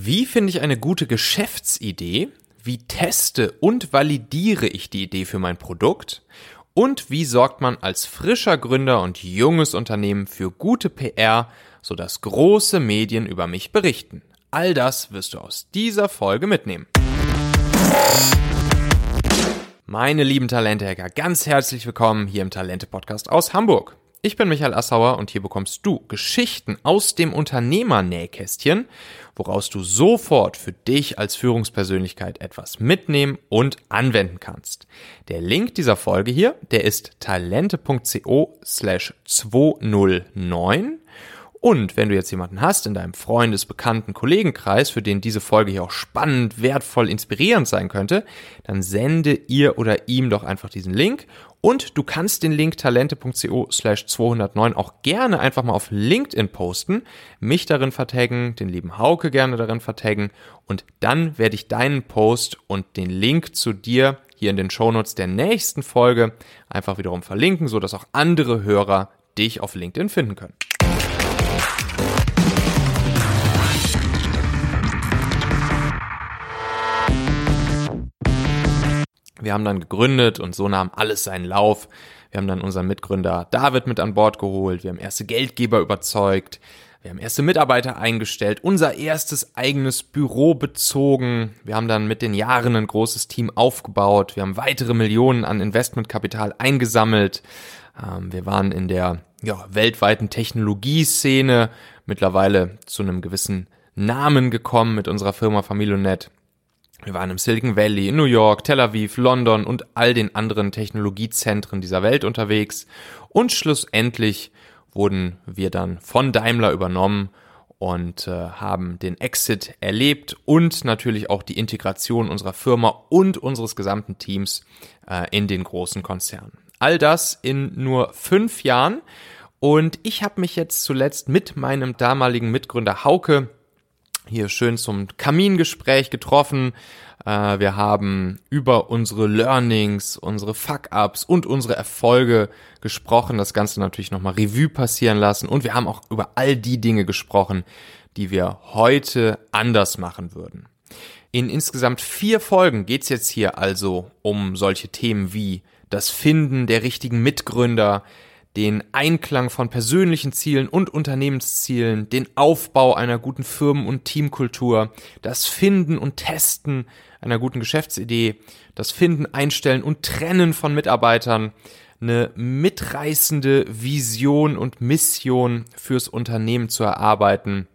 Wie finde ich eine gute Geschäftsidee? Wie teste und validiere ich die Idee für mein Produkt? Und wie sorgt man als frischer Gründer und junges Unternehmen für gute PR, sodass große Medien über mich berichten? All das wirst du aus dieser Folge mitnehmen. Meine lieben Talente-Hacker, ganz herzlich willkommen hier im Talente-Podcast aus Hamburg. Ich bin Michael Assauer und hier bekommst du Geschichten aus dem Unternehmernähkästchen, woraus du sofort für dich als Führungspersönlichkeit etwas mitnehmen und anwenden kannst. Der Link dieser Folge hier, der ist talente.co slash 209 und wenn du jetzt jemanden hast in deinem Freundes-, Bekannten-, Kollegenkreis, für den diese Folge hier auch spannend, wertvoll, inspirierend sein könnte, dann sende ihr oder ihm doch einfach diesen Link. Und du kannst den Link talente.co slash 209 auch gerne einfach mal auf LinkedIn posten, mich darin vertaggen, den lieben Hauke gerne darin vertaggen und dann werde ich deinen Post und den Link zu dir hier in den Shownotes der nächsten Folge einfach wiederum verlinken, sodass auch andere Hörer dich auf LinkedIn finden können. Wir haben dann gegründet und so nahm alles seinen Lauf. Wir haben dann unseren Mitgründer David mit an Bord geholt. Wir haben erste Geldgeber überzeugt. Wir haben erste Mitarbeiter eingestellt, unser erstes eigenes Büro bezogen. Wir haben dann mit den Jahren ein großes Team aufgebaut. Wir haben weitere Millionen an Investmentkapital eingesammelt. Ähm, wir waren in der ja, weltweiten Technologieszene mittlerweile zu einem gewissen Namen gekommen mit unserer Firma Familionet. Wir waren im Silicon Valley, in New York, Tel Aviv, London und all den anderen Technologiezentren dieser Welt unterwegs. Und schlussendlich wurden wir dann von Daimler übernommen und äh, haben den Exit erlebt und natürlich auch die Integration unserer Firma und unseres gesamten Teams äh, in den großen Konzern. All das in nur fünf Jahren. Und ich habe mich jetzt zuletzt mit meinem damaligen Mitgründer Hauke hier schön zum Kamingespräch getroffen. Äh, wir haben über unsere Learnings, unsere Fuck-ups und unsere Erfolge gesprochen. Das Ganze natürlich nochmal Revue passieren lassen. Und wir haben auch über all die Dinge gesprochen, die wir heute anders machen würden. In insgesamt vier Folgen geht's jetzt hier also um solche Themen wie das Finden der richtigen Mitgründer, den Einklang von persönlichen Zielen und Unternehmenszielen, den Aufbau einer guten Firmen- und Teamkultur, das Finden und Testen einer guten Geschäftsidee, das Finden, Einstellen und Trennen von Mitarbeitern, eine mitreißende Vision und Mission fürs Unternehmen zu erarbeiten.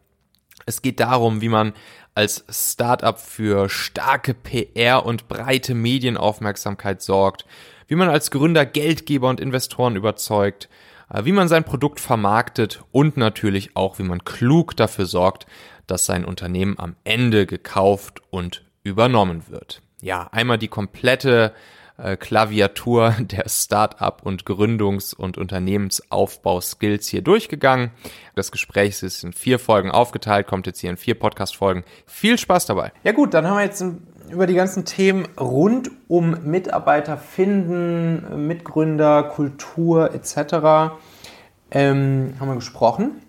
Es geht darum, wie man als Startup für starke PR und breite Medienaufmerksamkeit sorgt, wie man als Gründer Geldgeber und Investoren überzeugt, äh, wie man sein Produkt vermarktet und natürlich auch, wie man klug dafür sorgt, dass sein Unternehmen am Ende gekauft und übernommen wird. Ja, einmal die komplette äh, Klaviatur der Start-up und Gründungs- und Unternehmensaufbau-Skills hier durchgegangen. Das Gespräch ist in vier Folgen aufgeteilt, kommt jetzt hier in vier Podcast-Folgen. Viel Spaß dabei. Ja gut, dann haben wir jetzt über die ganzen Themen rund um Mitarbeiter finden, Mitgründer, Kultur etc. Ähm, haben wir gesprochen.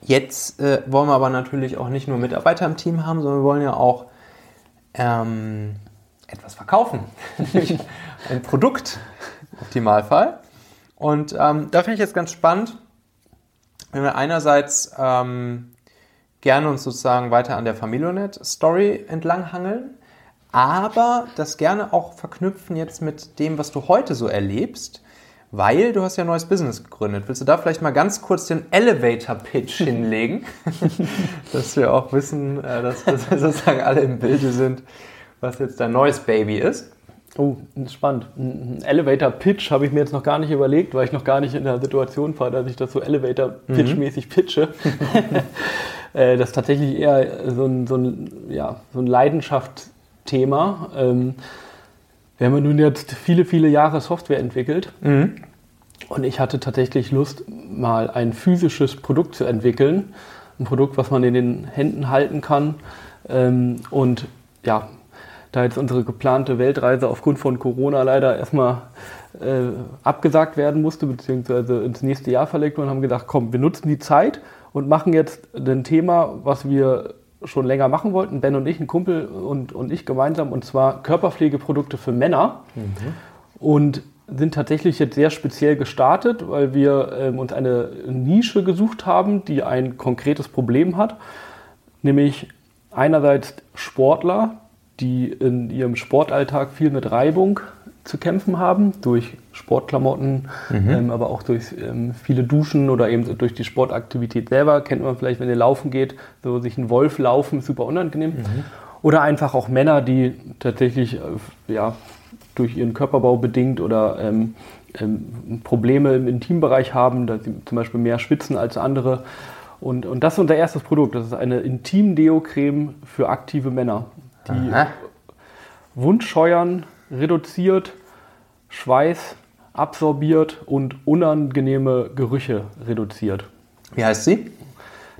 Jetzt äh, wollen wir aber natürlich auch nicht nur Mitarbeiter im Team haben, sondern wir wollen ja auch ähm, etwas verkaufen. Ein Produkt, im Optimalfall. Und ähm, da finde ich jetzt ganz spannend, wenn wir einerseits ähm, gerne uns sozusagen weiter an der Familionet-Story entlanghangeln, aber das gerne auch verknüpfen jetzt mit dem, was du heute so erlebst, weil du hast ja ein neues Business gegründet. Willst du da vielleicht mal ganz kurz den Elevator-Pitch hinlegen, dass wir auch wissen, äh, dass, dass wir sozusagen alle im Bilde sind, was jetzt dein neues Baby ist? Oh, spannend. Ein Elevator-Pitch habe ich mir jetzt noch gar nicht überlegt, weil ich noch gar nicht in der Situation war, dass ich das so Elevator-Pitch-mäßig pitche. Äh, das ist tatsächlich eher so ein, so ein, ja, so ein Leidenschaftsthema. Ähm, wir haben ja nun jetzt viele, viele Jahre Software entwickelt. Mhm. Und ich hatte tatsächlich Lust, mal ein physisches Produkt zu entwickeln. Ein Produkt, was man in den Händen halten kann. Ähm, und ja, da jetzt unsere geplante Weltreise aufgrund von Corona leider erstmal äh, abgesagt werden musste, beziehungsweise ins nächste Jahr verlegt wurde, haben gedacht, komm, wir nutzen die Zeit und machen jetzt ein Thema, was wir schon länger machen wollten, Ben und ich, ein Kumpel und, und ich gemeinsam, und zwar Körperpflegeprodukte für Männer. Mhm. Und sind tatsächlich jetzt sehr speziell gestartet, weil wir ähm, uns eine Nische gesucht haben, die ein konkretes Problem hat, nämlich einerseits Sportler, die in ihrem Sportalltag viel mit Reibung zu kämpfen haben, durch Sportklamotten, mhm. ähm, aber auch durch ähm, viele Duschen oder eben durch die Sportaktivität selber. Kennt man vielleicht, wenn ihr laufen geht, so sich ein Wolf laufen, super unangenehm. Mhm. Oder einfach auch Männer, die tatsächlich äh, ja, durch ihren Körperbau bedingt oder ähm, ähm, Probleme im Intimbereich haben, dass sie zum Beispiel mehr schwitzen als andere. Und, und das ist unser erstes Produkt. Das ist eine Intim-Deo-Creme für aktive Männer, die Aha. Wundscheuern reduziert, Schweiß absorbiert und unangenehme Gerüche reduziert. Wie heißt sie?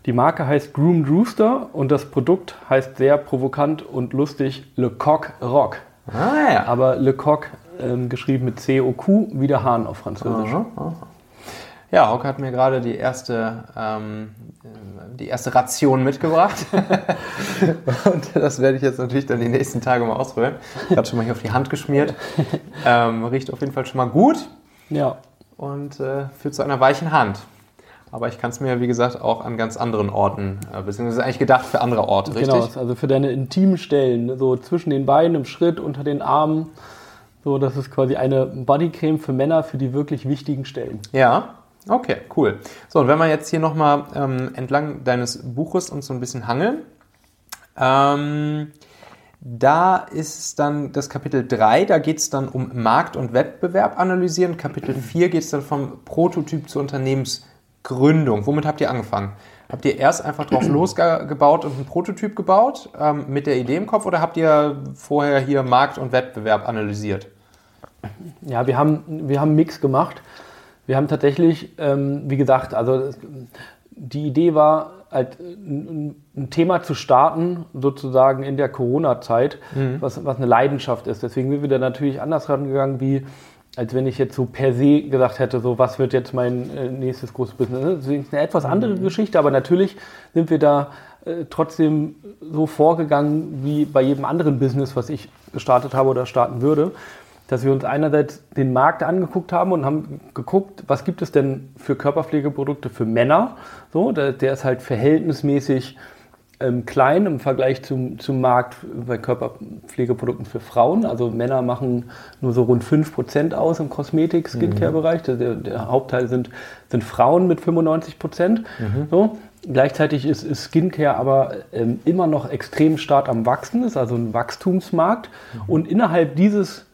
Die Marke heißt Groom Rooster und das Produkt heißt sehr provokant und lustig Le Coq Rock. Ah, ja. Aber Le Coq ähm, geschrieben mit C-O-Q, wie der Hahn auf Französisch. Aha, aha. Ja, Hock hat mir gerade die erste, ähm, die erste Ration mitgebracht. und das werde ich jetzt natürlich dann die nächsten Tage mal ausprobieren. Ich habe schon mal hier auf die Hand geschmiert. Ähm, riecht auf jeden Fall schon mal gut. Ja. Und äh, führt zu einer weichen Hand. Aber ich kann es mir, wie gesagt, auch an ganz anderen Orten, äh, beziehungsweise eigentlich gedacht für andere Orte, richtig? Genau, also für deine intimen Stellen, so zwischen den Beinen, im Schritt, unter den Armen. So, das ist quasi eine Bodycreme für Männer für die wirklich wichtigen Stellen. Ja, Okay, cool. So, und wenn wir jetzt hier nochmal ähm, entlang deines Buches uns so ein bisschen hangeln, ähm, da ist dann das Kapitel 3, da geht es dann um Markt- und Wettbewerb analysieren. Kapitel 4 geht es dann vom Prototyp zur Unternehmensgründung. Womit habt ihr angefangen? Habt ihr erst einfach drauf losgebaut und einen Prototyp gebaut ähm, mit der Idee im Kopf oder habt ihr vorher hier Markt und Wettbewerb analysiert? Ja, wir haben, wir haben einen Mix gemacht. Wir haben tatsächlich, ähm, wie gesagt, also die Idee war, halt ein, Thema zu starten, sozusagen in der Corona-Zeit, mhm. was, was eine Leidenschaft ist. Deswegen sind wir da natürlich anders rangegangen, wie als wenn ich jetzt so per se gesagt hätte, so was wird jetzt mein äh, nächstes großes Business. Das ist eine etwas andere mhm. Geschichte, aber natürlich sind wir da äh, trotzdem so vorgegangen wie bei jedem anderen Business, was ich gestartet habe oder starten würde dass wir uns einerseits den Markt angeguckt haben und haben geguckt, was gibt es denn für Körperpflegeprodukte für Männer. So, der, der ist halt verhältnismäßig ähm, klein im Vergleich zum, zum Markt bei Körperpflegeprodukten für Frauen. Also Männer machen nur so rund 5% aus im Kosmetik-Skincare-Bereich. Der, der, Hauptteil sind, sind Frauen mit 95%. Mhm. So. Gleichzeitig ist, ist Skincare aber ähm, immer noch extrem stark am Wachsen, ist also ein Wachstumsmarkt. Mhm. Und innerhalb dieses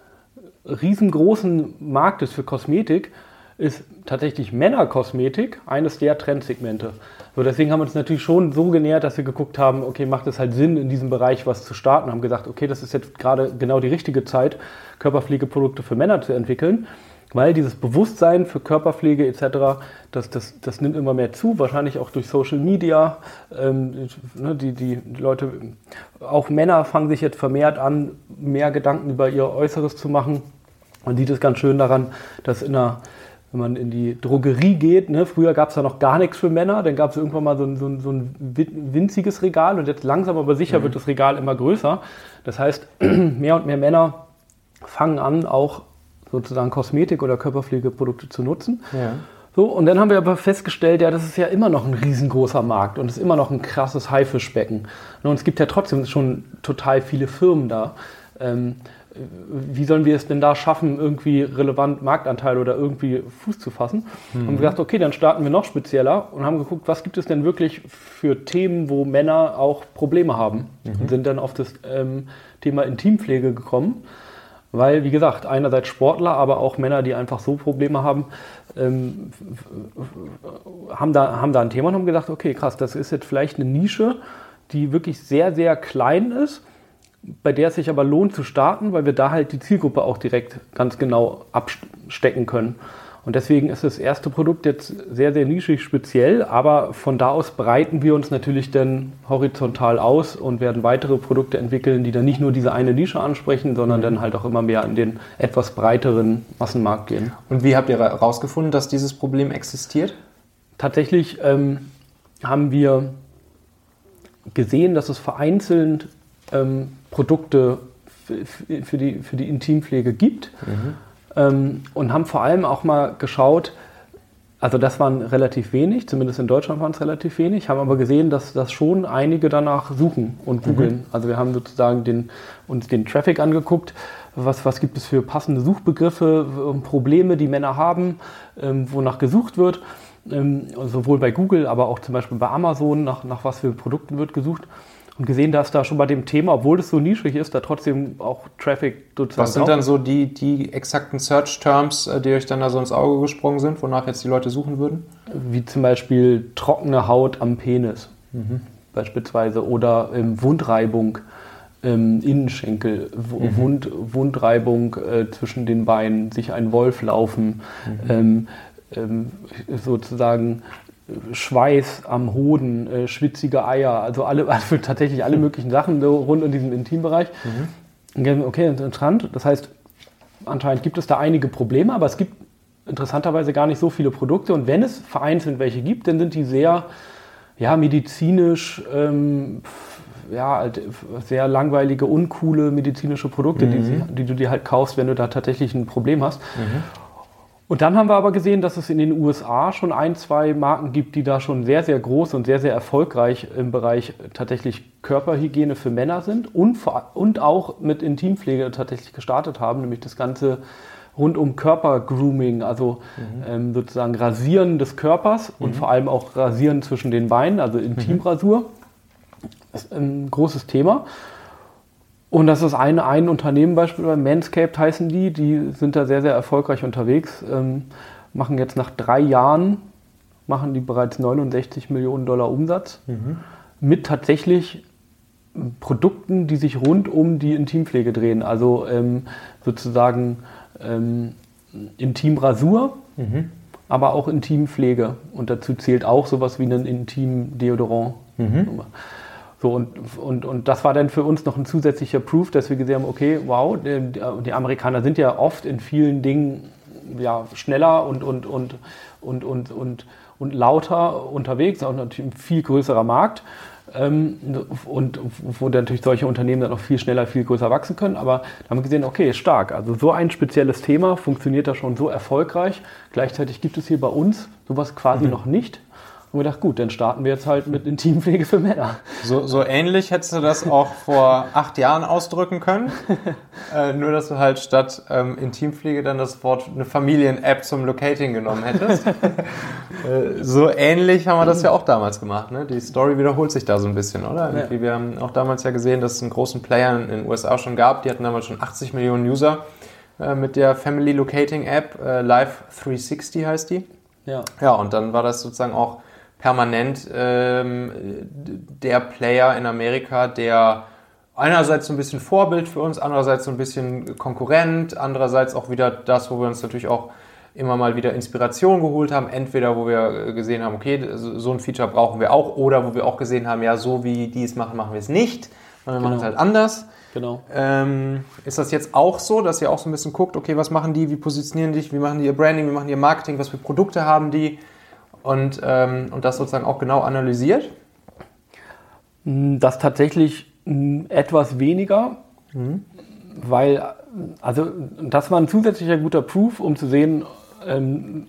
riesengroßen Marktes für Kosmetik ist tatsächlich Männerkosmetik eines der Trendsegmente. So, deswegen haben wir uns natürlich schon so genähert, dass wir geguckt haben, okay, macht es halt Sinn, in diesem Bereich was zu starten, haben gesagt, okay, das ist jetzt gerade genau die richtige Zeit, Körperpflegeprodukte für Männer zu entwickeln, weil dieses Bewusstsein für Körperpflege etc., das, das, das nimmt immer mehr zu, wahrscheinlich auch durch Social Media. Ähm, ne, die, die Leute, auch Männer fangen sich jetzt vermehrt an, mehr Gedanken über ihr Äußeres zu machen man sieht es ganz schön daran, dass in einer, wenn man in die Drogerie geht, ne, früher gab es da noch gar nichts für Männer, dann gab es irgendwann mal so ein, so, ein, so ein, winziges Regal und jetzt langsam aber sicher mhm. wird das Regal immer größer. Das heißt, mehr und mehr Männer fangen an, auch sozusagen Kosmetik- oder Körperpflegeprodukte zu nutzen. Ja. So, und dann haben wir aber festgestellt, ja, das ist ja immer noch ein riesengroßer Markt und es ist immer noch ein krasses Haifischbecken. Und es gibt ja trotzdem schon total viele Firmen da. Ähm, wie sollen wir es denn da schaffen, irgendwie relevant Marktanteil oder irgendwie Fuß zu fassen? Mhm. Haben wir gesagt, okay, dann starten wir noch spezieller und haben geguckt, was gibt es denn wirklich für Themen, wo Männer auch Probleme haben mhm. und sind dann auf das ähm, Thema Intimpflege gekommen. Weil, wie gesagt, einerseits Sportler, aber auch Männer, die einfach so Probleme haben, ähm, haben, da, haben da ein Thema und haben gedacht, okay, krass, das ist jetzt vielleicht eine Nische, die wirklich sehr, sehr klein ist bei der es sich aber lohnt zu starten, weil wir da halt die Zielgruppe auch direkt ganz genau abstecken können. Und deswegen ist das erste Produkt jetzt sehr, sehr nischig speziell, aber von da aus breiten wir uns natürlich dann horizontal aus und werden weitere Produkte entwickeln, die dann nicht nur diese eine Nische ansprechen, sondern dann halt auch immer mehr in den etwas breiteren Massenmarkt gehen. Und wie habt ihr herausgefunden, dass dieses Problem existiert? Tatsächlich ähm, haben wir gesehen, dass es vereinzelt ähm, Produkte für die, für die Intimpflege gibt mhm. Ähm, und haben vor allem auch mal geschaut, also das waren relativ wenig, zumindest in Deutschland waren es relativ wenig, haben aber gesehen, dass, dass schon einige danach suchen und googeln. Mhm. Also wir haben sozusagen den, uns den Traffic angeguckt, was, was gibt es für passende Suchbegriffe, Probleme, die Männer haben, ähm, wonach gesucht wird. Ähm, sowohl bei Google, aber auch zum Beispiel bei Amazon, nach, nach was für Produkten wird gesucht und gesehen, dass da schon bei dem Thema, obwohl es so nischig ist, da trotzdem auch Traffic sozusagen. Was sind dann so die, die exakten Search-Terms, äh, die euch dann da so ins Auge gesprungen sind, wonach jetzt die Leute suchen würden? Wie zum Beispiel trockene Haut am Penis, mhm. beispielsweise, oder ähm, Wundreibung im Innenschenkel, mhm. Wund, Wundreibung äh, zwischen den Beinen, sich ein Wolf laufen, mhm. ähm, ähm, sozusagen Schweiß am Hoden, äh, schwitzige Eier, also alle, also tatsächlich alle möglichen Sachen so rund um diesen Intimbereich. Mhm. Okay, interessant. Das heißt, anscheinend gibt es da einige Probleme, aber es gibt interessanterweise gar nicht so viele Produkte. Und wenn es vereinzelt welche gibt, dann sind die sehr ja, medizinisch, ähm, ja, halt sehr langweilige, uncoole medizinische Produkte, mhm. die, die, du dir halt kaufst, wenn du da tatsächlich ein Problem hast. Mhm. Und dann haben wir aber gesehen, dass es in den USA schon ein, zwei Marken gibt, die da schon sehr, sehr groß und sehr, sehr erfolgreich im Bereich tatsächlich Körperhygiene für Männer sind und, und auch mit Intimpflege tatsächlich gestartet haben, nämlich das Ganze rund um Körpergrooming, also mhm. ähm, sozusagen Rasieren des Körpers mhm. und vor allem auch Rasieren zwischen den Beinen, also Intimrasur. Mhm. Das ist ein großes Thema. Und das ist ein, ein Unternehmen beispielsweise, Manscaped heißen die, die sind da sehr, sehr erfolgreich unterwegs, ähm, machen jetzt nach drei Jahren, machen die bereits 69 Millionen Dollar Umsatz mhm. mit tatsächlich Produkten, die sich rund um die Intimpflege drehen, also ähm, sozusagen ähm, Intimrasur, mhm. aber auch Intimpflege. Und dazu zählt auch sowas wie ein Intim-Deodorant. Mhm. So, und, und, und das war dann für uns noch ein zusätzlicher Proof, dass wir gesehen haben, okay, wow, die, die Amerikaner sind ja oft in vielen Dingen ja, schneller und, und, und, und, und, und, und lauter unterwegs, auch natürlich ein viel größerer Markt. Ähm, und wo natürlich solche Unternehmen dann noch viel schneller, viel größer wachsen können. Aber da haben wir gesehen, okay, stark. Also so ein spezielles Thema funktioniert da schon so erfolgreich. Gleichzeitig gibt es hier bei uns sowas quasi mhm. noch nicht. Und wir dachten, gut, dann starten wir jetzt halt mit Intimpflege für Männer. So, so ähnlich hättest du das auch vor acht Jahren ausdrücken können. äh, nur, dass du halt statt ähm, Intimpflege dann das Wort eine Familien-App zum Locating genommen hättest. äh, so ähnlich haben wir das ja auch damals gemacht. Ne? Die Story wiederholt sich da so ein bisschen, oder? Ja. Wir haben auch damals ja gesehen, dass es einen großen Player in den USA schon gab. Die hatten damals schon 80 Millionen User äh, mit der Family Locating App. Äh, Live 360 heißt die. Ja. ja, und dann war das sozusagen auch permanent ähm, der Player in Amerika, der einerseits so ein bisschen Vorbild für uns, andererseits so ein bisschen Konkurrent, andererseits auch wieder das, wo wir uns natürlich auch immer mal wieder Inspiration geholt haben. Entweder wo wir gesehen haben, okay, so ein Feature brauchen wir auch, oder wo wir auch gesehen haben, ja, so wie die es machen, machen wir es nicht. Wir genau. machen es halt anders. Genau. Ähm, ist das jetzt auch so, dass ihr auch so ein bisschen guckt, okay, was machen die, wie positionieren die, wie machen die ihr Branding, wie machen die ihr Marketing, was für Produkte haben die? Und, ähm, und das sozusagen auch genau analysiert? Das tatsächlich hm, etwas weniger, mhm. weil, also das war ein zusätzlicher guter Proof, um zu sehen, ähm,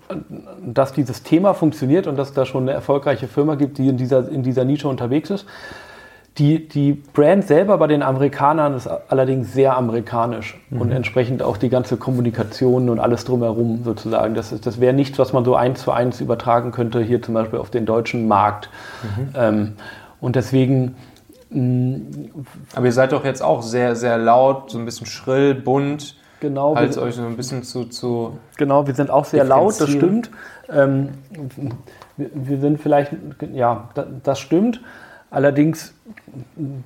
dass dieses Thema funktioniert und dass es da schon eine erfolgreiche Firma gibt, die in dieser, in dieser Nische unterwegs ist. Die, die Brand selber bei den Amerikanern ist allerdings sehr amerikanisch mhm. und entsprechend auch die ganze Kommunikation und alles drumherum sozusagen. Das, das wäre nichts, was man so eins zu eins übertragen könnte, hier zum Beispiel auf den deutschen Markt. Mhm. Ähm, und deswegen. Mh, Aber ihr seid doch jetzt auch sehr, sehr laut, so ein bisschen schrill, bunt. Genau. Halt euch so ein bisschen zu, zu. Genau, wir sind auch sehr laut, das stimmt. Ähm, wir, wir, sind vielleicht, ja, das, das stimmt. Allerdings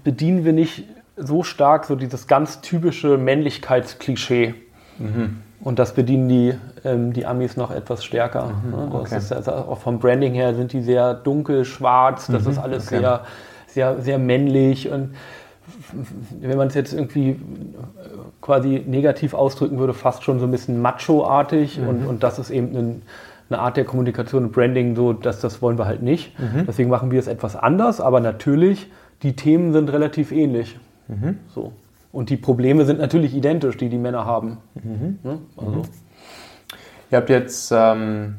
bedienen wir nicht so stark so dieses ganz typische Männlichkeitsklischee. Mhm. Und das bedienen die, ähm, die Amis noch etwas stärker. Mhm, ne? okay. ist, also auch vom Branding her sind die sehr dunkel, schwarz, das mhm, ist alles okay. sehr, sehr, sehr männlich. Und wenn man es jetzt irgendwie quasi negativ ausdrücken würde, fast schon so ein bisschen macho-artig. Mhm. Und, und das ist eben ein eine Art der Kommunikation und Branding, so dass das wollen wir halt nicht. Mhm. Deswegen machen wir es etwas anders, aber natürlich die Themen sind relativ ähnlich. So. Und die Probleme sind natürlich identisch, die die Männer haben. Ne? Also, Ihr habt jetzt ähm,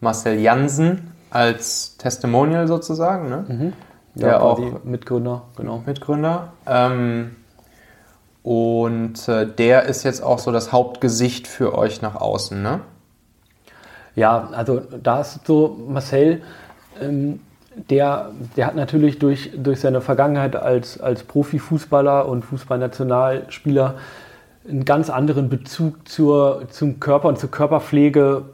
Marcel Jansen als Testimonial sozusagen, ne? Der ja, auch Mitgründer, genau. Mitgründer. Ähm, und äh, der ist jetzt auch so das Hauptgesicht für euch nach außen, ne? Ja, also da ist so Marcel, ähm, der, der hat natürlich durch, durch seine Vergangenheit als, als Profifußballer und Fußballnationalspieler einen ganz anderen Bezug zur, zum Körper und zur Körperpflege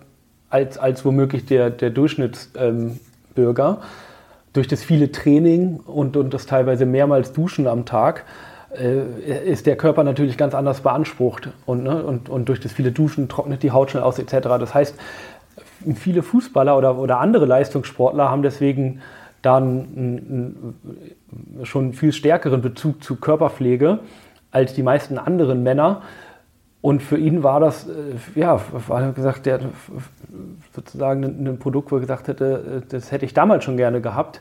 als, als womöglich der, der Durchschnittsbürger. Ähm, durch das viele Training und, und das teilweise mehrmals Duschen am Tag äh, ist der Körper natürlich ganz anders beansprucht. Und, ne, und, und durch das viele Duschen trocknet die Haut schnell aus etc. Das heißt, viele Fußballer oder, oder andere Leistungssportler haben deswegen dann einen, einen schon viel stärkeren Bezug zu Körperpflege als die meisten anderen Männer. Und für ihn war das, äh, ja, war gesagt, der sozusagen ein, Produkt, wo er gesagt hätte, äh, das hätte ich damals schon gerne gehabt,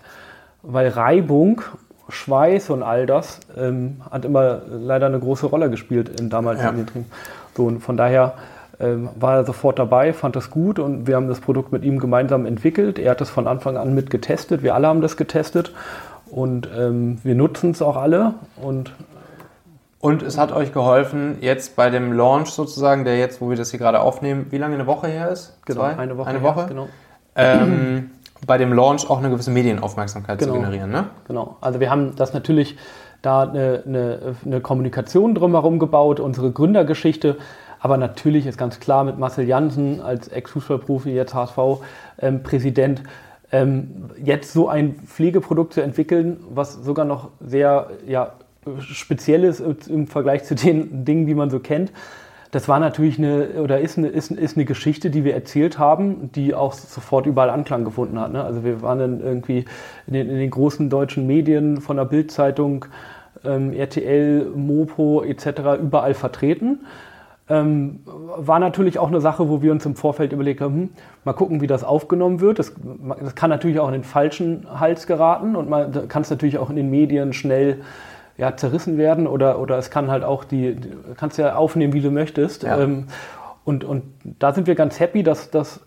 weil Reibung, Schweiß und all das ähm, hat immer leider eine große Rolle gespielt in damals Ja. in den Trainings. So, und von daher war er sofort dabei, fand das gut und wir haben das Produkt mit ihm gemeinsam entwickelt. Er hat das von Anfang an mit getestet, wir alle haben das getestet und ähm, wir nutzen es auch alle und Und es hat euch geholfen, jetzt bei dem Launch sozusagen, der jetzt, wo wir das hier gerade aufnehmen, wie lange eine Woche her ist? Zwei? eine Woche. Eine her, Woche? Genau. Ähm, bei dem Launch auch eine gewisse Medienaufmerksamkeit Genau. zu generieren, ne? Genau. Also wir haben das natürlich da eine, eine, eine Kommunikation drumherum gebaut, unsere Gründergeschichte. Aber natürlich ist ganz klar mit Marcel Jansen als Ex-Fußballprofi, jetzt HSV-Präsident, ähm, jetzt so ein Pflegeprodukt zu entwickeln, was sogar noch sehr ja, speziell ist im Vergleich zu den Dingen, die man so kennt. Das war natürlich eine, oder ist eine, ist, ist eine Geschichte, die wir erzählt haben, die auch sofort überall Anklang gefunden hat. Ne? Also wir waren dann irgendwie in den, in den großen deutschen Medien von der Bildzeitung, ähm, RTL, Mopo etc. überall vertreten. Ähm, war natürlich auch eine Sache, wo wir uns im Vorfeld überlegt haben, hm, mal gucken, wie das aufgenommen wird. Das, das kann natürlich auch in den falschen Hals geraten und man kann es natürlich auch in den Medien schnell ja, zerrissen werden oder, oder es kann halt auch die, kannst ja aufnehmen, wie du möchtest. Ja. Ähm, und, und da sind wir ganz happy, dass, dass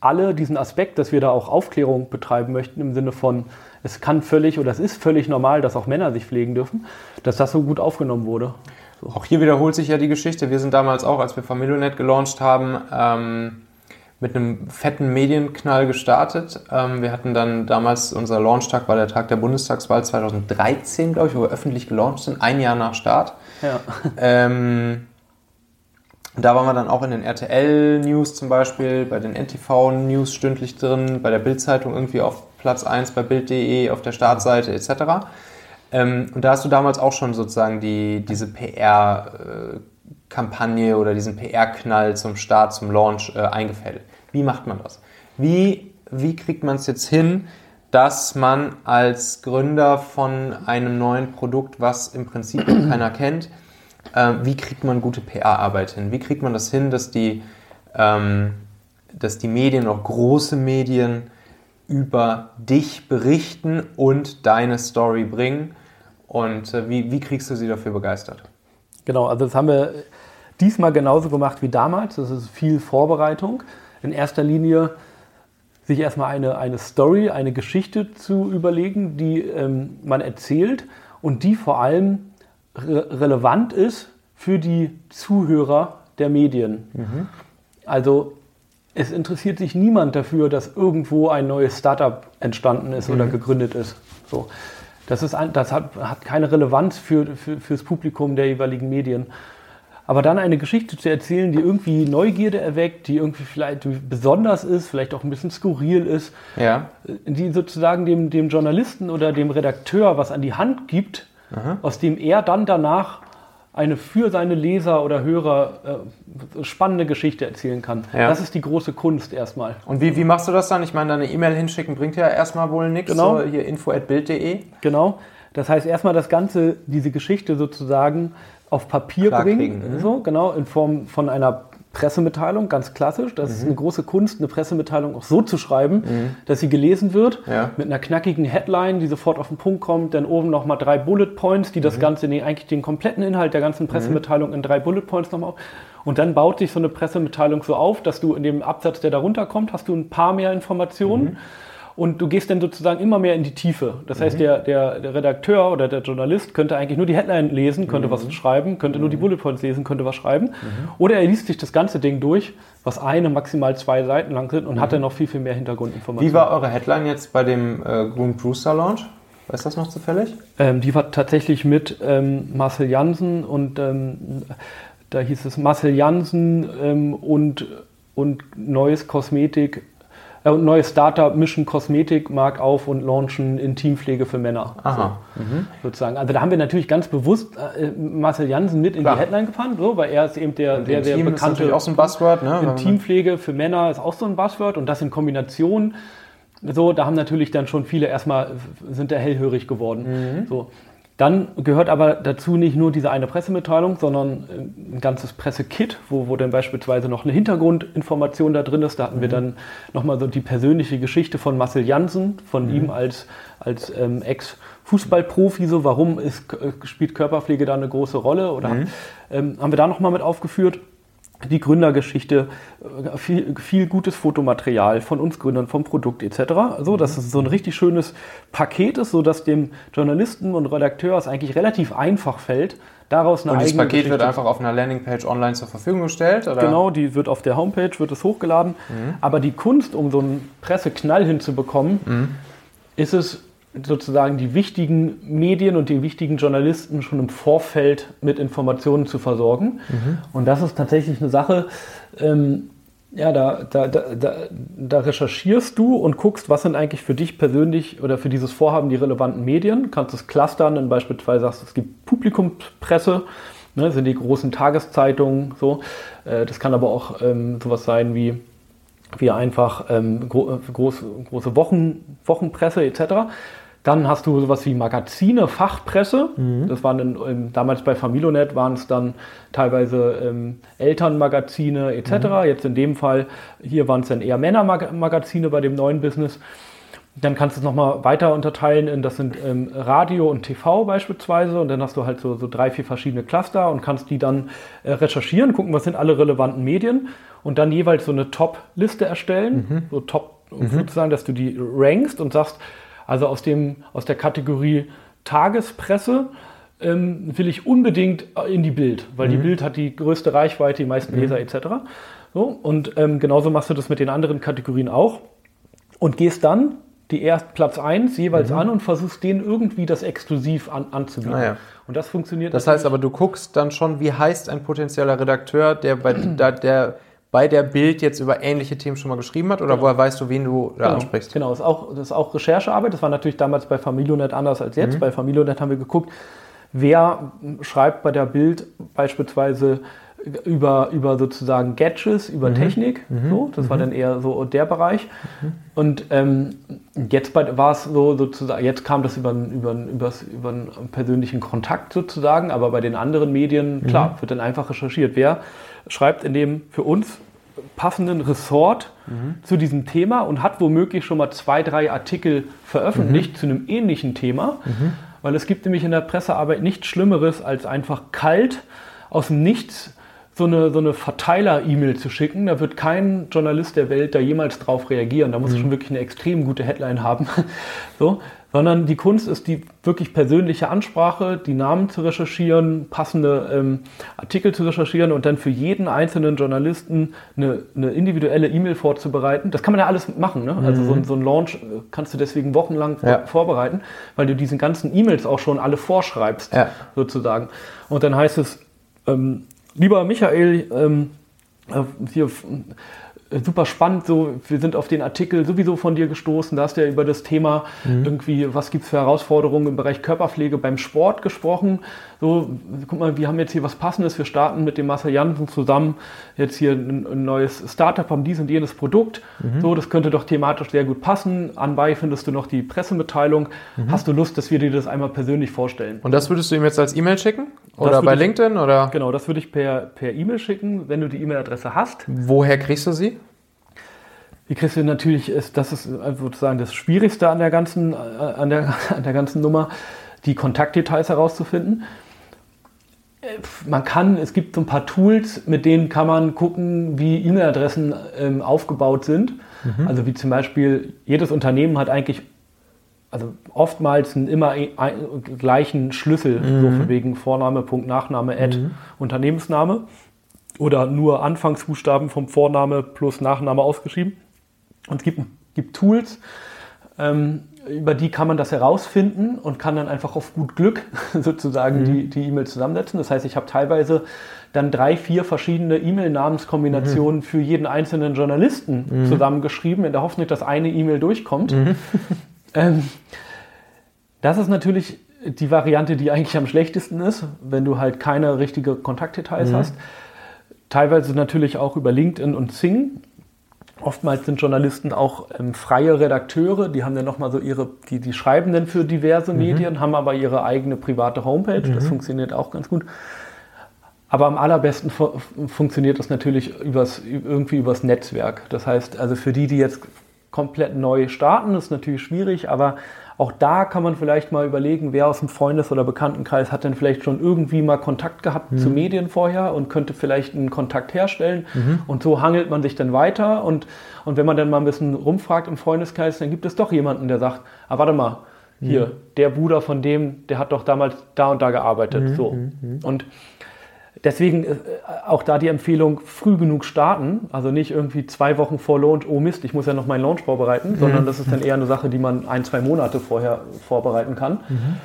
alle diesen Aspekt, dass wir da auch Aufklärung betreiben möchten, im Sinne von, es kann völlig oder es ist völlig normal, dass auch Männer sich pflegen dürfen, dass das so gut aufgenommen wurde. Auch hier wiederholt sich ja die Geschichte. Wir sind damals auch, als wir Familionet gelauncht haben, ähm, mit einem fetten Medienknall gestartet. Ähm, wir hatten dann damals, unser Launchtag war der Tag der Bundestagswahl 2013, glaube ich, wo wir öffentlich gelauncht sind, ein Jahr nach Start. Ja. Ähm, und da waren wir dann auch in den RTL-News zum Beispiel, bei den NTV-News stündlich drin, bei der Bild-Zeitung irgendwie auf Platz 1, bei Bild.de, auf der Startseite etc. Ähm, und da hast du damals auch schon sozusagen die, diese PR-Kampagne oder diesen PR-Knall zum Start, zum Launch äh, eingefädelt. Wie macht man das? Wie, wie kriegt man es jetzt hin, dass man als Gründer von einem neuen Produkt, was im Prinzip keiner kennt, äh, wie kriegt man gute PR-Arbeit hin? Wie kriegt man das hin, dass die, ähm, dass die Medien, auch große Medien, über dich berichten und deine Story bringen? Und äh, wie, wie kriegst du sie dafür begeistert? Genau, also das haben wir diesmal genauso gemacht wie damals. Das ist viel Vorbereitung. In erster Linie sich erstmal eine, eine Story, eine Geschichte zu überlegen, die ähm, man erzählt und die vor allem re relevant ist für die Zuhörer der Medien. Also es interessiert sich niemand dafür, dass irgendwo ein neues Startup entstanden ist oder gegründet ist. So. Das, ist ein, das hat, hat keine Relevanz für, für, fürs Publikum der jeweiligen Medien. Aber dann eine Geschichte zu erzählen, die irgendwie Neugierde erweckt, die irgendwie vielleicht besonders ist, vielleicht auch ein bisschen skurril ist, Ja. die sozusagen dem, dem Journalisten oder dem Redakteur was an die Hand gibt, aus dem er dann danach eine für seine Leser oder Hörer äh, spannende Geschichte erzählen kann. Ja. Das ist die große Kunst erstmal. Und wie, wie machst du das dann? Ich meine, deine E-Mail hinschicken bringt ja erstmal wohl nichts. Genau. So, hier info.bild.de. Genau. Das heißt, erstmal das Ganze, diese Geschichte sozusagen auf Papier Klar bringen, kriegen, mhm. so, genau, in Form von einer Pressemitteilung, ganz klassisch. Das mhm. ist eine große Kunst, eine Pressemitteilung auch so zu schreiben, mhm. dass sie gelesen wird, ja. mit einer knackigen Headline, die sofort auf den Punkt kommt, dann oben nochmal drei Bullet Points, die das mhm. Ganze, den, eigentlich den kompletten Inhalt der ganzen Pressemitteilung in drei Bullet Points nochmal auf. Und dann baut sich so eine Pressemitteilung so auf, dass du in dem Absatz, der darunter kommt, hast du ein paar mehr Informationen. Mhm und du gehst dann sozusagen immer mehr in die Tiefe. Das heißt, mhm. der, der, der, Redakteur oder der Journalist könnte eigentlich nur die Headline lesen, könnte mhm. was schreiben, könnte nur die mhm. Bullet Points lesen, könnte was schreiben. Mhm. Oder er liest sich das ganze Ding durch, was eine, maximal zwei Seiten lang sind und hat dann noch viel, viel mehr Hintergrundinformationen. Wie war eure Headline jetzt bei dem äh, Green Brewster Launch? Weiß das noch zufällig? Ähm, die war tatsächlich mit ähm, Marcel Jansen und ähm, da hieß es Marcel Jansen ähm, und, und neues Kosmetik äh, neues Startup mischen Kosmetikmarkt auf und launchen Intimpflege für Männer. Aha. So, mhm. Sozusagen. Also da haben wir natürlich ganz bewusst äh, Marcel Jansen mit in Klar. die Headline gefahren, so, weil er ist eben der, der, der bekannte. Ist auch so ein Buzzword, ne? Intimpflege für Männer ist auch so ein Buzzword und das in Kombination so, da haben natürlich dann schon viele erstmal, sind da hellhörig geworden. Mhm. So. Dann gehört aber dazu nicht nur diese eine Pressemitteilung, sondern äh, ein ganzes Pressekit, wo, wo dann beispielsweise noch eine Hintergrundinformation da drin ist. Da hatten mhm. wir dann nochmal so die persönliche Geschichte von Marcel Jansen, von mhm. ihm als, als ähm, Ex-Fußballprofi, so warum ist, äh, spielt Körperpflege da eine große Rolle? Oder mhm. ähm, haben wir da nochmal mit aufgeführt die Gründergeschichte, äh, viel, viel, gutes Fotomaterial von uns Gründern, vom Produkt etc. So, dass es so ein richtig schönes Paket ist, sodass dem Journalisten und Redakteur es eigentlich relativ einfach fällt, daraus eine und eigene Paket Geschichte wird einfach auf einer Landingpage online zur Verfügung gestellt? Oder? Genau, die wird auf der Homepage, wird es hochgeladen. Mhm. Aber die Kunst, um so einen Presseknall hinzubekommen, mhm. ist es sozusagen die wichtigen Medien und die wichtigen Journalisten schon im Vorfeld mit Informationen zu versorgen. Mhm. Und das ist tatsächlich eine Sache, ähm, ja, da, da, da, da, recherchierst du und guckst, was sind eigentlich für dich persönlich oder für dieses Vorhaben die relevanten Medien. Kannst es clustern, dann beispielsweise sagst du, es gibt Publikumspresse, ne, sind die großen Tageszeitungen, so. Äh, das kann aber auch ähm, sowas sein wie, wie einfach ähm, gro groß, große Wochen, Wochenpresse etc. Dann hast du sowas wie Magazine, Fachpresse. Mhm. Das waren in, in, damals bei Familonet waren es dann teilweise ähm, Elternmagazine etc. Mhm. Jetzt in dem Fall hier waren es dann eher Männermagazine bei dem neuen Business. Dann kannst du es nochmal weiter unterteilen in, das sind ähm, Radio und TV beispielsweise und dann hast du halt so, so drei, vier verschiedene Cluster und kannst die dann äh, recherchieren, gucken, was sind alle relevanten Medien und dann jeweils so eine Top-Liste erstellen, mhm. so Top, mhm. sozusagen, dass du die rankst und sagst, also aus, dem, aus der Kategorie Tagespresse ähm, will ich unbedingt in die Bild, weil mhm. die Bild hat die größte Reichweite, die meisten mhm. Leser etc. So, und ähm, genauso machst du das mit den anderen Kategorien auch und gehst dann die erst Platz 1 jeweils mhm. an und versuchst denen irgendwie das exklusiv an, anzubieten. Ah, ja. Und das funktioniert. Das heißt aber, du guckst dann schon, wie heißt ein potenzieller Redakteur, der bei der, der bei der Bild jetzt über ähnliche Themen schon mal geschrieben hat? Oder genau. woher weißt du, wen du da genau. ansprichst? Genau, das ist, auch, das ist auch Recherchearbeit. Das war natürlich damals bei Familionet anders als jetzt. Mhm. Bei Familionet haben wir geguckt, wer schreibt bei der Bild beispielsweise über, über sozusagen Gadgets, über mhm. Technik. Mhm. So, das war mhm. dann eher so der Bereich. Mhm. Und ähm, jetzt war es so sozusagen, jetzt kam das über, über, über, über einen persönlichen Kontakt sozusagen, aber bei den anderen Medien, klar, mhm. wird dann einfach recherchiert. Wer schreibt in dem für uns passenden Ressort mhm. zu diesem Thema und hat womöglich schon mal zwei, drei Artikel veröffentlicht mhm. zu einem ähnlichen Thema. Mhm. Weil es gibt nämlich in der Pressearbeit nichts Schlimmeres, als einfach kalt aus dem Nichts so eine, so eine Verteiler-E-Mail zu schicken. Da wird kein Journalist der Welt da jemals drauf reagieren. Da muss mhm. schon wirklich eine extrem gute Headline haben. so sondern die Kunst ist die wirklich persönliche Ansprache, die Namen zu recherchieren, passende ähm, Artikel zu recherchieren und dann für jeden einzelnen Journalisten eine, eine individuelle E-Mail vorzubereiten. Das kann man ja alles machen. Ne? Also so, mhm. so ein Launch äh, kannst du deswegen wochenlang ja. vorbereiten, weil du diesen ganzen E-Mails auch schon alle vorschreibst, ja. sozusagen. Und dann heißt es, ähm, lieber Michael, ähm, äh, hier super spannend. So, wir sind auf den Artikel sowieso von dir gestoßen. Da hast du ja über das Thema mhm. irgendwie, was gibt es für Herausforderungen im Bereich Körperpflege beim Sport gesprochen. So, guck mal, wir haben jetzt hier was Passendes. Wir starten mit dem Marcel Jansen zusammen jetzt hier ein, ein neues Startup, haben dies und jenes Produkt. Mhm. So, das könnte doch thematisch sehr gut passen. Anbei findest du noch die Pressemitteilung. Mhm. Hast du Lust, dass wir dir das einmal persönlich vorstellen? Und das würdest du ihm jetzt als E-Mail schicken? Oder bei ich, LinkedIn oder? Genau, das würde ich per per E-Mail schicken, wenn du die E-Mail-Adresse hast. Woher kriegst du sie? Wie kriegst du natürlich, ist, das ist sozusagen das Schwierigste an der ganzen, äh, an der, an der ganzen Nummer, die Kontaktdetails herauszufinden. Äh, man kann, es gibt so ein paar Tools, mit denen kann man gucken, wie E-Mail-Adressen ähm, aufgebaut sind. Mhm. Also wie zum Beispiel, jedes Unternehmen hat eigentlich, also oftmals einen immer ein, gleichen Schlüssel, mhm. so von wegen Vorname, Punkt, Nachname, Ad, mhm. Unternehmensname. Oder nur Anfangsbuchstaben vom Vorname plus Nachname ausgeschrieben. Und es gibt, gibt Tools, ähm, über die kann man das herausfinden und kann dann einfach auf gut Glück sozusagen mhm. die, die E-Mail zusammensetzen. Das heißt, ich habe teilweise dann drei, vier verschiedene E-Mail-Namenskombinationen mhm. für jeden einzelnen Journalisten mhm. zusammengeschrieben, in der Hoffnung, dass eine E-Mail durchkommt. Mhm. Ähm, das ist natürlich die Variante, die eigentlich am schlechtesten ist, wenn du halt keine richtige Kontaktdetails mhm. hast. Teilweise natürlich auch über LinkedIn und Zing. Oftmals sind Journalisten auch ähm, freie Redakteure, die haben dann nochmal so ihre, die, die schreiben dann für diverse mhm. Medien, haben aber ihre eigene private Homepage, mhm. das funktioniert auch ganz gut. Aber am allerbesten fu funktioniert das natürlich übers, irgendwie übers Netzwerk. Das heißt, also für die, die jetzt komplett neu starten, ist natürlich schwierig, aber auch da kann man vielleicht mal überlegen, wer aus dem Freundes- oder Bekanntenkreis hat denn vielleicht schon irgendwie mal Kontakt gehabt mhm. zu Medien vorher und könnte vielleicht einen Kontakt herstellen. Mhm. Und so hangelt man sich dann weiter. Und, und wenn man dann mal ein bisschen rumfragt im Freundeskreis, dann gibt es doch jemanden, der sagt, ah, warte mal, hier, mhm. der Bruder von dem, der hat doch damals da und da gearbeitet. Mhm. So. Mhm. Und Deswegen äh, auch da die Empfehlung, früh genug starten. Also nicht irgendwie zwei Wochen vor Launch, oh Mist, ich muss ja noch meinen Launch vorbereiten, mhm. sondern das ist dann eher eine Sache, die man ein, zwei Monate vorher vorbereiten kann. Mhm.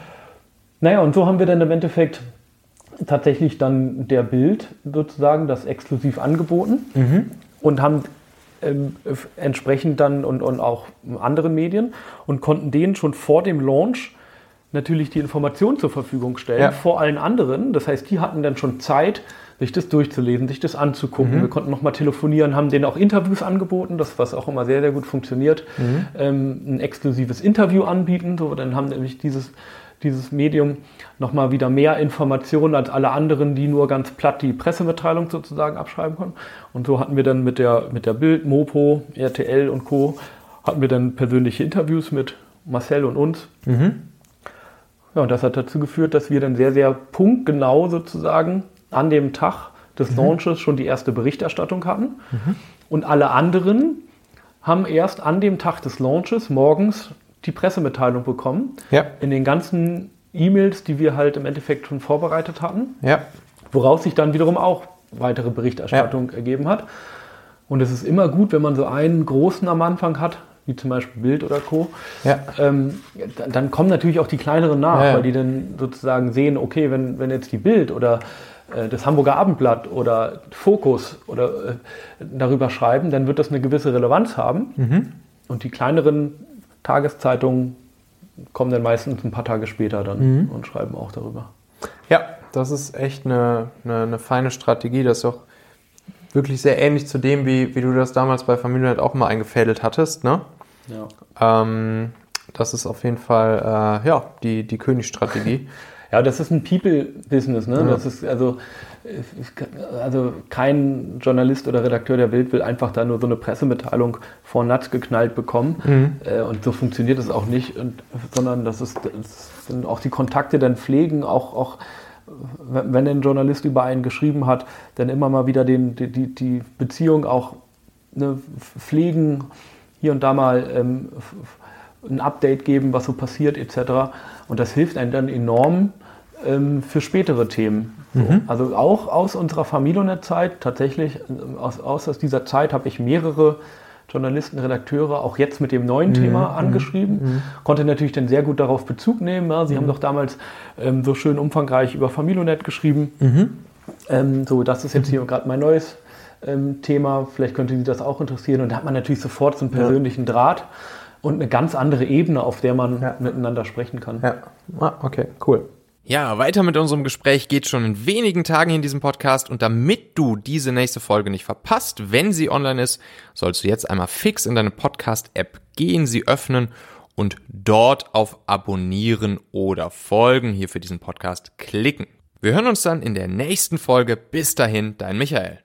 Naja, und so haben wir dann im Endeffekt tatsächlich dann der Bild sozusagen das exklusiv angeboten mhm. und haben ähm, entsprechend dann und, und auch anderen Medien und konnten denen schon vor dem Launch natürlich die Informationen zur Verfügung stellen ja. vor allen anderen. Das heißt, die hatten dann schon Zeit, sich das durchzulesen, sich das anzugucken. Mhm. Wir konnten nochmal telefonieren, haben denen auch Interviews angeboten, das was auch immer sehr, sehr gut funktioniert. Mhm. Ähm, ein exklusives Interview anbieten, so dann haben nämlich dieses dieses Medium nochmal wieder mehr Informationen als alle anderen, die nur ganz platt die Pressemitteilung sozusagen abschreiben konnten. Und so hatten wir dann mit der, mit der Bild, Mopo, RTL und Co. hatten wir dann persönliche Interviews mit Marcel und uns. Mhm. Ja, und das hat dazu geführt, dass wir dann sehr, sehr punktgenau sozusagen an dem Tag des mhm. Launches schon die erste Berichterstattung hatten. Mhm. Und alle anderen haben erst an dem Tag des Launches morgens die Pressemitteilung bekommen. Ja. In den ganzen E-Mails, die wir halt im Endeffekt schon vorbereitet hatten. Ja. Woraus sich dann wiederum auch weitere Berichterstattung ja. ergeben hat. Und es ist immer gut, wenn man so einen großen am Anfang hat, wie zum Beispiel Bild oder Co., ja. ähm, dann kommen natürlich auch die kleineren nach, ja. weil die dann sozusagen sehen, okay, wenn, wenn jetzt die Bild oder äh, das Hamburger Abendblatt oder Fokus oder äh, darüber schreiben, dann wird das eine gewisse Relevanz haben. Mhm. Und die kleineren Tageszeitungen kommen dann meistens ein paar Tage später dann mhm. und schreiben auch darüber. Ja, das ist echt eine, eine, eine feine Strategie. Das ist auch wirklich sehr ähnlich zu dem, wie, wie du das damals bei Familiennet auch mal eingefädelt hattest. Ne? Ja. Ähm, das ist auf jeden Fall äh, ja, die, die Königsstrategie. Ja, das ist ein People-Business. Ne? Ja. Das ist also, also kein Journalist oder Redakteur der Welt will einfach da nur so eine Pressemitteilung vor Natz geknallt bekommen. Mhm. Äh, und so funktioniert es auch nicht, und, sondern das ist, das sind auch die Kontakte dann pflegen, auch, auch wenn ein Journalist über einen geschrieben hat, dann immer mal wieder den, die, die Beziehung auch ne, pflegen hier und da mal ähm, ein Update geben, was so passiert etc. Und das hilft einem dann enorm ähm, für spätere Themen. So. Mhm. Also auch aus unserer Familionet-Zeit, tatsächlich ähm, aus, aus dieser Zeit habe ich mehrere Journalisten, Redakteure auch jetzt mit dem neuen mhm. Thema mhm. angeschrieben. Mhm. Konnte natürlich dann sehr gut darauf Bezug nehmen. Ja. Sie haben mhm. doch damals ähm, so schön umfangreich über Familionet geschrieben. Mhm. Ähm, so, das ist jetzt hier gerade mein neues ähm, Thema. Vielleicht könnte Sie das auch interessieren. Und da hat man natürlich sofort so einen persönlichen ja. Draht und eine ganz andere Ebene, auf der man ja. miteinander sprechen kann. Ja, ah, okay, cool. Ja, weiter mit unserem Gespräch geht schon in wenigen Tagen in diesem Podcast und damit du diese nächste Folge nicht verpasst, wenn sie online ist, sollst du jetzt einmal fix in deine Podcast-App gehen, sie öffnen und dort auf Abonnieren oder Folgen hier für diesen Podcast klicken. Wir hören uns dann in der nächsten Folge. Bis dahin, dein Michael.